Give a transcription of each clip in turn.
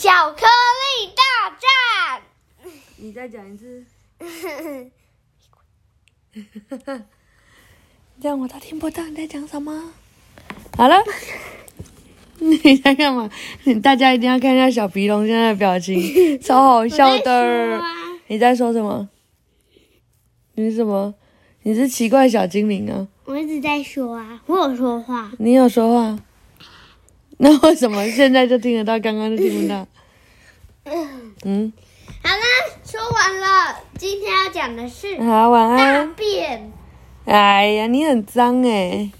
巧克力大战。你再讲一次。这样我都听不到你在讲什么。好了，你在干嘛？大家一定要看一下小鼻龙现在的表情，超好笑的。啊你在说什么？你是什么？你是奇怪小精灵啊？我一直在说啊，我有说话。你有说话？那为什么现在就听得到，刚刚就听不到？嗯，好啦，说完了。今天要讲的是好，晚大安。便。哎呀，你很脏哎！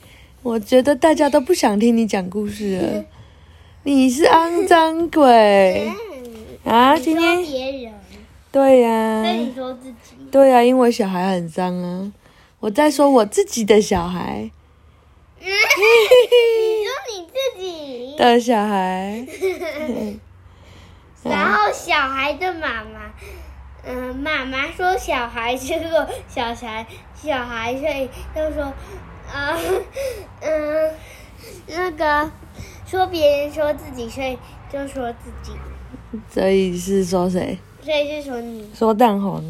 我觉得大家都不想听你讲故事了。你是肮脏鬼嗯，啊！今天别人，对呀、那你说自己。对呀、因为小孩很脏啊。我在说我自己的小孩你说你自己，的小孩，然后小孩的妈妈，嗯、妈妈说小孩，结果小孩小孩所以就说，啊，嗯、那个说别人说自己，所以就说自己，所以是说谁？所以是说你。说蛋黄。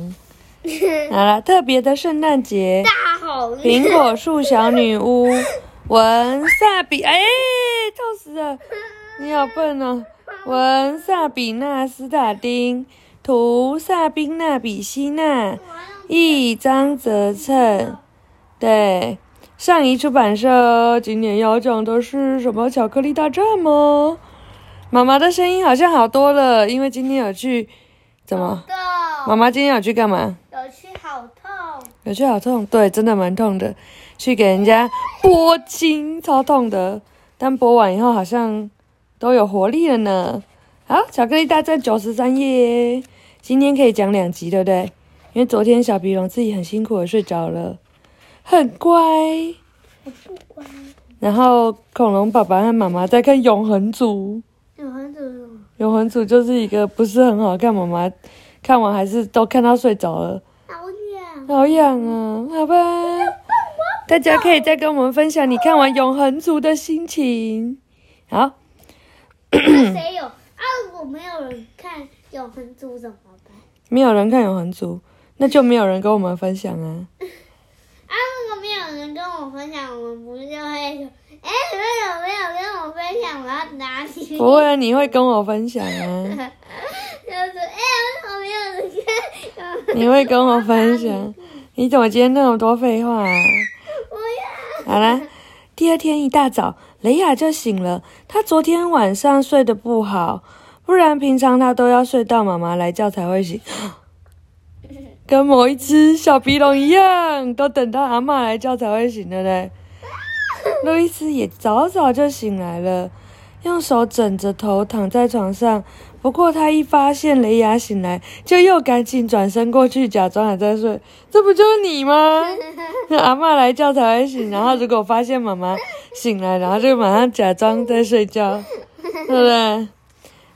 好了，特别的圣诞节，大吼苹果树小女巫，文萨比，哎，痛死了！你好笨哦。文萨比纳斯塔丁，图萨宾纳比希纳，一张泽称。对，上一出版社今年要讲的是什么巧克力大战吗？妈妈的声音好像好多了，因为今天有去怎么？妈痛，妈今天有去干嘛？有去好痛，有去好痛，对，真的蛮痛的，去给人家拨筋，超痛的。但播完以后好像都有活力了呢。好，巧克力大战九十三页，今天可以讲两集，对不对？因为昨天小鼻龙自己很辛苦的睡着了，很乖。我不乖，然后恐龙爸爸和妈妈在看《永恒族》，有很多《永恒族》就是一个不是很好看，妈妈看完还是都看到睡着了。好痒，好痒啊，好吧。大家可以再跟我们分享你看完《永恒族》的心情。好，谁有啊？如果没有人看《永恒族》怎么办？没有人看《永恒族》，那就没有人跟我们分享啊。啊，如果没有人跟我分享，我们不是就会说，哎，你们有没有跟我分享？我要拿起。不会啊，你会跟我分享啊，就是哎，为什么没有人看？你会跟我分享。你怎么今天那么多废话啊？好啦，第二天一大早，雷亚就醒了。她昨天晚上睡得不好，不然平常她都要睡到妈妈来叫才会醒。跟某一只小鼻龙一样，都等到阿妈来叫才会醒，对不对？路易斯也早早就醒来了，用手枕着头躺在床上。不过他一发现雷雅醒来，就又赶紧转身过去，假装还在睡。这不就是你吗？阿嬷来叫才会醒，然后如果发现妈妈醒来，然后就马上假装在睡觉，对不对？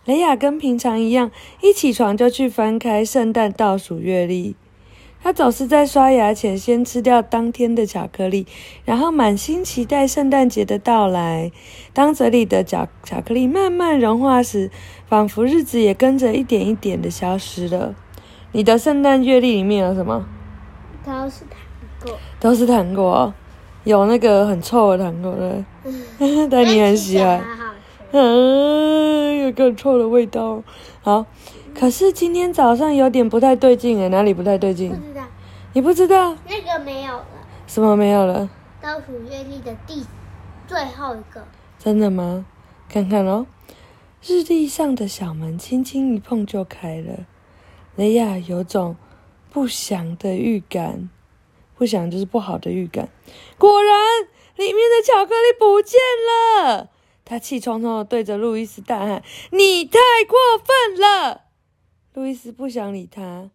雷雅跟平常一样，一起床就去翻开圣诞倒数月历。她总是在刷牙前先吃掉当天的巧克力，然后满心期待圣诞节的到来。当嘴里的巧巧克力慢慢融化时，仿佛日子也跟着一点一点的消失了。你的圣诞月历里面有什么？都是糖果，都是糖果哦，有那个很臭的糖果的，但你很喜欢。嗯，有个很臭的味道。好，可是今天早上有点不太对劲诶，哪里不太对劲你不知道那个没有了，什么没有了？倒数月历的第最后一个，真的吗？看看哦，日历上的小门轻轻一碰就开了。雷亚有种不祥的预感，不祥就是不好的预感。果然，里面的巧克力不见了。他气冲冲的对着路易斯大喊：“你太过分了！”路易斯不想理他，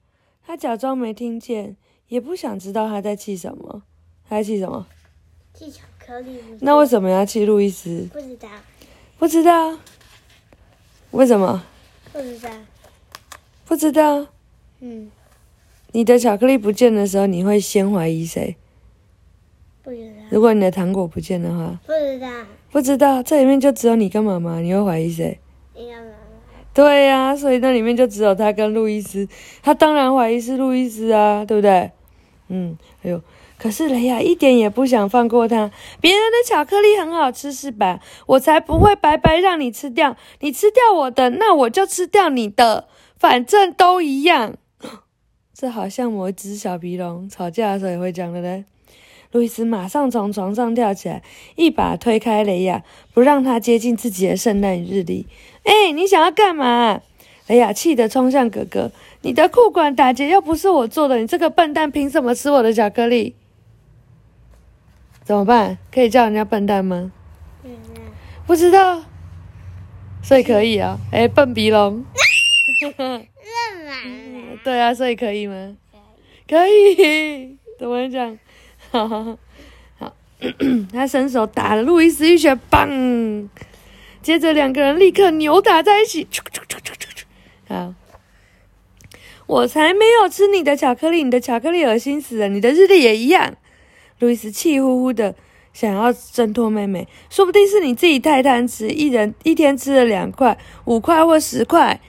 他假装没听见，也不想知道他在气什么。他在气什么？气巧克力。那为什么要气路易斯？不知道，不知道，为什么？不知道。不知道。嗯，你的巧克力不见的时候，你会先怀疑谁？不知道，如果你的糖果不见的话，不知道。不知道，这里面就只有你跟妈妈，你会怀疑谁？对呀、所以那里面就只有他跟路易斯，他当然怀疑是路易斯啊，对不对？嗯，哎呦，可是雷亚一点也不想放过他。别人的巧克力很好吃是吧？我才不会白白让你吃掉，你吃掉我的，那我就吃掉你的，反正都一样。这好像某一只小皮龙吵架的时候也会讲的嘞。路易斯马上从床上跳起来，一把推开雷亚，不让他接近自己的圣诞日历。哎，你想要干嘛？雷亚气得冲向哥哥：“你的裤管打结又不是我做的，你这个笨蛋凭什么吃我的巧克力？”怎么办？可以叫人家笨蛋吗？嗯，不知道，所以可以啊。哎，笨鼻龙。对啊，所以可以吗？可以，怎么讲？好 好好，他伸手打了路易斯一拳，砰！接着两个人立刻扭打在一起。好，我才没有吃你的巧克力，你的巧克力恶心死了，你的日历也一样。路易斯气呼呼的想要挣脱妹妹，说不定是你自己太贪吃，一人一天吃了两块、五块或十块。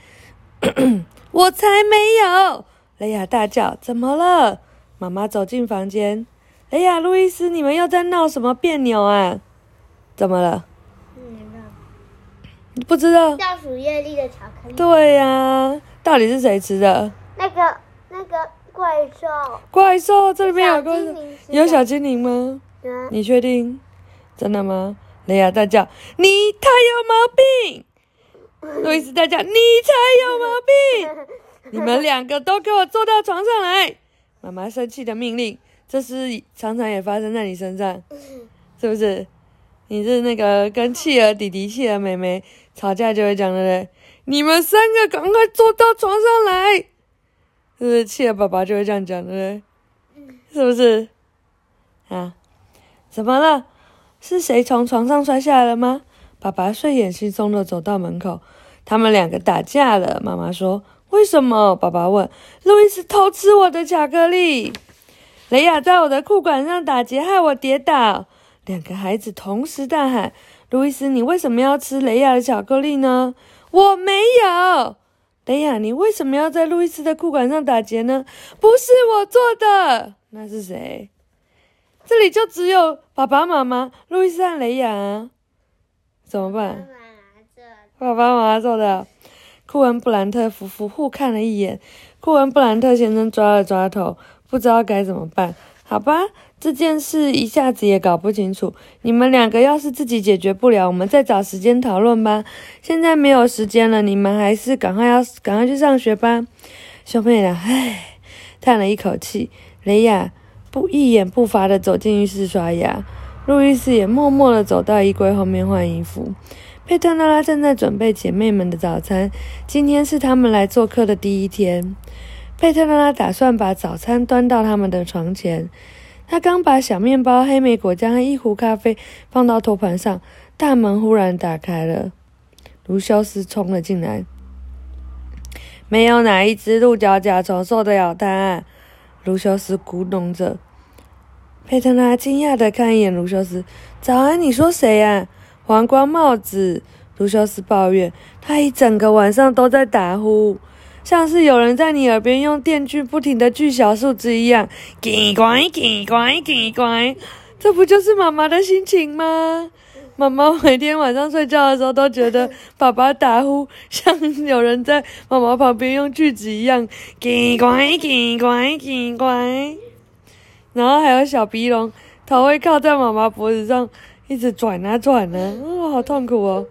我才没有！雷亚大叫：“怎么了？”妈妈走进房间。雷亚、路易斯，你们又在闹什么别扭啊？怎么了？不知道？倒数月历的巧克力。对呀、到底是谁吃的？那个那个怪兽。怪兽，这里面有怪兽小精灵，吃的有小精灵吗？嗯，你确定？真的吗？雷亚大叫：“你他有毛病！”路易斯大叫：“你才有毛病！你们两个都给我坐到床上来！”妈妈生气的命令，这是常常也发生在你身上，是不是？你是那个跟企鹅弟弟、企鹅妹妹吵架就会讲的嘞，你们三个赶快坐到床上来，是不是？企鹅爸爸就会这样讲的嘞，是不是？啊？怎么了？是谁从床上摔下来了吗？爸爸睡眼惺忪的走到门口，他们两个打架了。妈妈说：“为什么？”爸爸问。路易斯偷吃我的巧克力，雷亚在我的裤管上打结，害我跌倒。两个孩子同时大喊：“路易斯，你为什么要吃雷亚的巧克力呢？”我没有。雷亚，你为什么要在路易斯的裤管上打结呢？不是我做的，那是谁？这里就只有爸爸妈妈、路易斯和雷亚啊，怎么办？爸爸妈妈做的。库恩布兰特夫妇互看了一眼，库恩布兰特先生抓了抓头，不知道该怎么办。好吧，这件事一下子也搞不清楚。你们两个要是自己解决不了，我们再找时间讨论吧。现在没有时间了，你们还是赶快要赶快去上学吧。兄妹俩唉，叹了一口气。雷亚不一言不发的走进浴室刷牙，路易斯也默默的走到衣柜后面换衣服。佩特拉拉正在准备姐妹们的早餐，今天是他们来做客的第一天。佩特拉拉打算把早餐端到他们的床前。他刚把小面包、黑莓果酱和一壶咖啡放到托盘上，大门忽然打开了。卢修斯冲了进来。没有哪一只鹿角甲虫受得了他。卢修斯咕哝着。佩特拉惊讶的看一眼卢修斯：“早安，你说谁呀、黄光帽子。”卢修斯抱怨：“他一整个晚上都在打呼，像是有人在你耳边用电锯不停的锯小树枝一样，叽呱叽呱叽呱。这不就是妈妈的心情吗？”妈妈每天晚上睡觉的时候都觉得爸爸打呼像有人在妈妈旁边用锯子一样，叽呱叽呱叽呱。然后还有小鼻龙，头会靠在妈妈脖子上，一直转啊转啊，哦，好痛苦哦！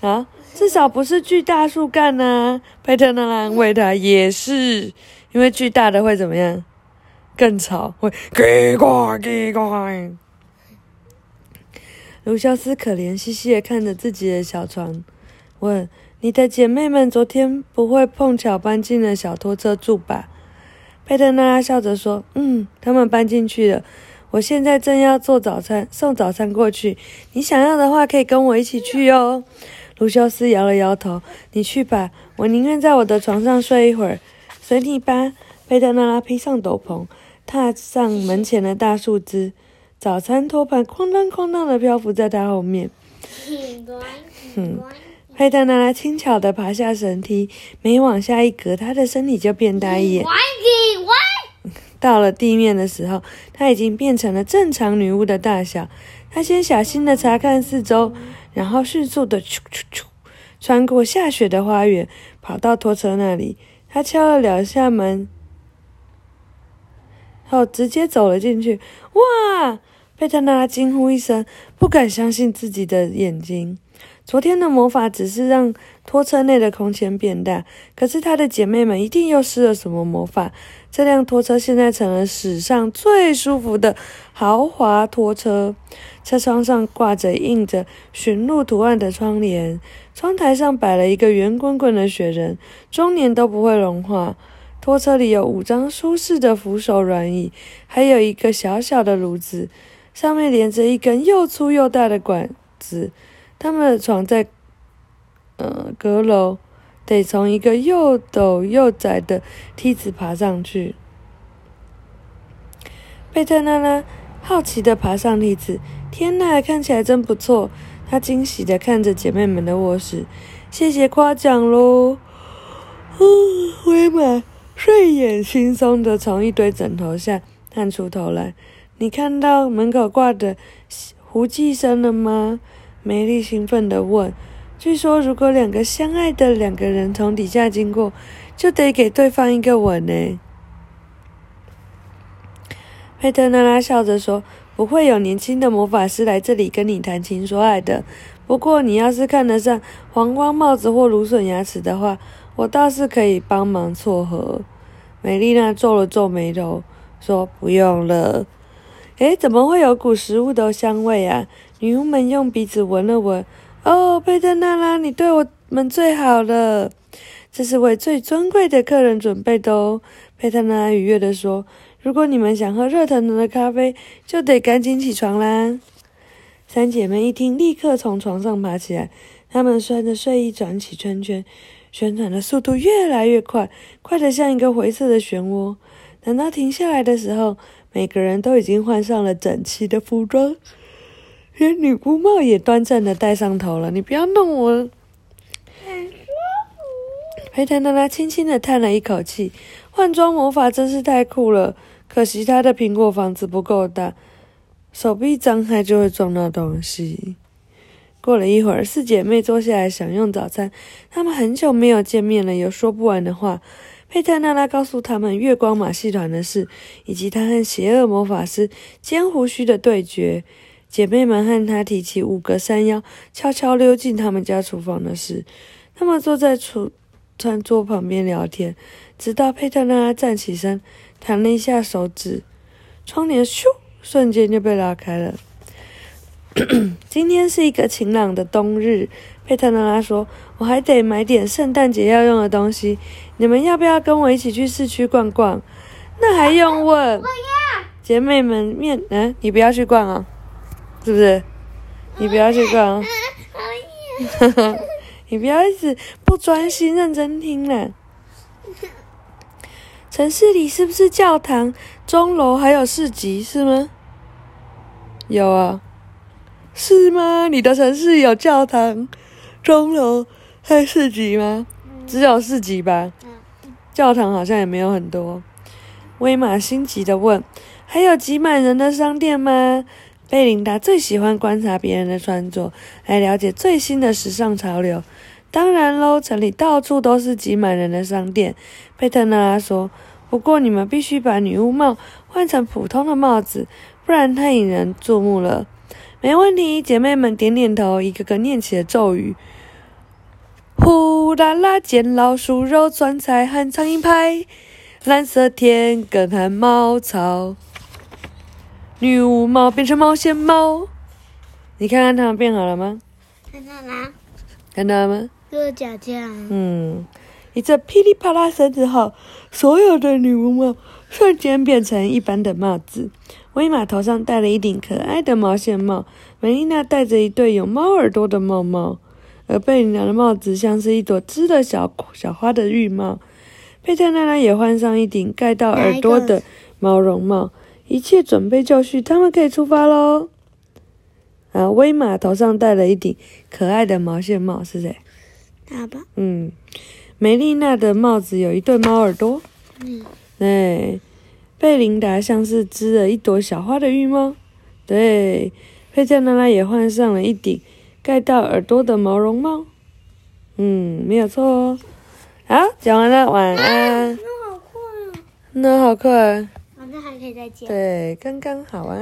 啊，至少不是巨大树干呐、佩特纳拉安慰他，也是，因为巨大的会怎么样？更吵，会叽呱叽呱。卢修斯可怜兮兮的看着自己的小床，问：“你的姐妹们昨天不会碰巧搬进了小拖车住吧？”佩特纳拉笑着说：“嗯，他们搬进去了。我现在正要做早餐，送早餐过去。你想要的话，可以跟我一起去哦。”卢修斯摇了摇头：“你去吧，我宁愿在我的床上睡一会儿。随你吧。”佩特纳拉披上斗篷，踏上门前的大树枝，早餐托盘哐当哐当的漂浮在他后面。挺乖，嗯。佩特娜拉轻巧地爬下神梯，每往下一格，她的身体就变大一点。到了地面的时候，她已经变成了正常女巫的大小。他先小心的查看四周，然后迅速的咻咻咻穿过下雪的花园，跑到拖车那里。他敲了两下门，后直接走了进去。哇！贝特娜拉惊呼一声，不敢相信自己的眼睛。昨天的魔法只是让拖车内的空间变大，可是她的姐妹们一定又施了什么魔法？这辆拖车现在成了史上最舒服的豪华拖车。车窗上挂着印着驯鹿图案的窗帘，窗台上摆了一个圆滚滚的雪人，终年都不会融化。拖车里有五张舒适的扶手软椅，还有一个小小的炉子，上面连着一根又粗又大的管子。他们的床在，呃，阁楼，得从一个又陡又窄的梯子爬上去。贝特娜拉好奇的爬上梯子，天呐，看起来真不错！她惊喜的看着姐妹们的卧室，谢谢夸奖喽。嗯，威玛睡眼惺忪的从一堆枕头下探出头来，你看到门口挂的胡寄生了吗？梅丽兴奋地问：“据说，如果两个相爱的两个人从底下经过，就得给对方一个吻呢。”佩特娜拉笑着说：“不会有年轻的魔法师来这里跟你谈情说爱的。不过，你要是看得上黄光帽子或芦笋牙齿的话，我倒是可以帮忙撮合。”美丽娜皱了皱眉头，说：“不用了。”诶，怎么会有股食物的香味啊？女巫们用鼻子闻了闻。哦，佩特娜拉，你对我们最好了，这是为最尊贵的客人准备的哦。佩特娜拉愉悦地说：“如果你们想喝热腾腾的咖啡，就得赶紧起床啦。”三姐妹一听，立刻从床上爬起来。她们穿着睡衣转起圈圈，旋转的速度越来越快，快得像一个灰色的漩涡。等到停下来的时候，每个人都已经换上了整齐的服装，连女姑帽也端正的戴上头了。你不要弄我！很舒服。佩特娜拉轻轻的叹了一口气，换装魔法真是太酷了。可惜她的苹果房子不够大，手臂张开就会撞到东西。过了一会儿，四姐妹坐下来享用早餐。她们很久没有见面了，有说不完的话。佩特娜拉告诉他们月光马戏团的事，以及她和邪恶魔法师尖胡须的对决。姐妹们和她提起五个山妖悄悄溜进他们家厨房的事。他们坐在厨餐桌旁边聊天，直到佩特娜拉站起身，弹了一下手指，窗帘咻，瞬间就被拉开了。今天是一个晴朗的冬日，佩特娜拉说：“我还得买点圣诞节要用的东西。”你们要不要跟我一起去市区逛逛？那还用问？姐妹们面，嗯，你不要去逛啊，是不是？你不要去逛。你不要一直不专心认真听了。城市里是不是教堂、钟楼还有市集是吗？有啊。是吗？你的城市有教堂、钟楼还市集吗？只有市集吧。教堂好像也没有很多。威马心急的问：“还有挤满人的商店吗？”贝琳达最喜欢观察别人的穿着，来了解最新的时尚潮流。当然喽，城里到处都是挤满人的商店。佩特娜拉说：“不过你们必须把女巫帽换成普通的帽子，不然太引人注目了。”没问题，姐妹们点点头，一个个念起了咒语。呼啦啦，见老鼠肉酸菜和苍蝇拍，蓝色天跟和茅草，女巫猫变成毛线猫。你看看它们变好了吗？看到了，看到了吗？个脚脚。嗯，一阵噼里啪啦声之后，所有的女巫帽瞬间变成一般的帽子。威玛头上戴了一顶可爱的毛线帽，梅丽娜戴着一对有猫耳朵的帽帽。而贝琳达的帽子像是一朵织的小小花的浴帽，佩特娜娜也换上一顶盖到耳朵的毛绒帽，一切准备就绪，他们可以出发喽。啊，威马头上戴了一顶可爱的毛线帽，是谁？大吧？嗯，梅丽娜的帽子有一对猫耳朵。嗯，对，贝琳达像是织了一朵小花的浴帽。对，佩特娜拉也换上了一顶盖到耳朵的毛绒帽。嗯，没有错哦。好，讲完了，晚安。那好！那好快。那还可以再见。对，刚刚好，啊。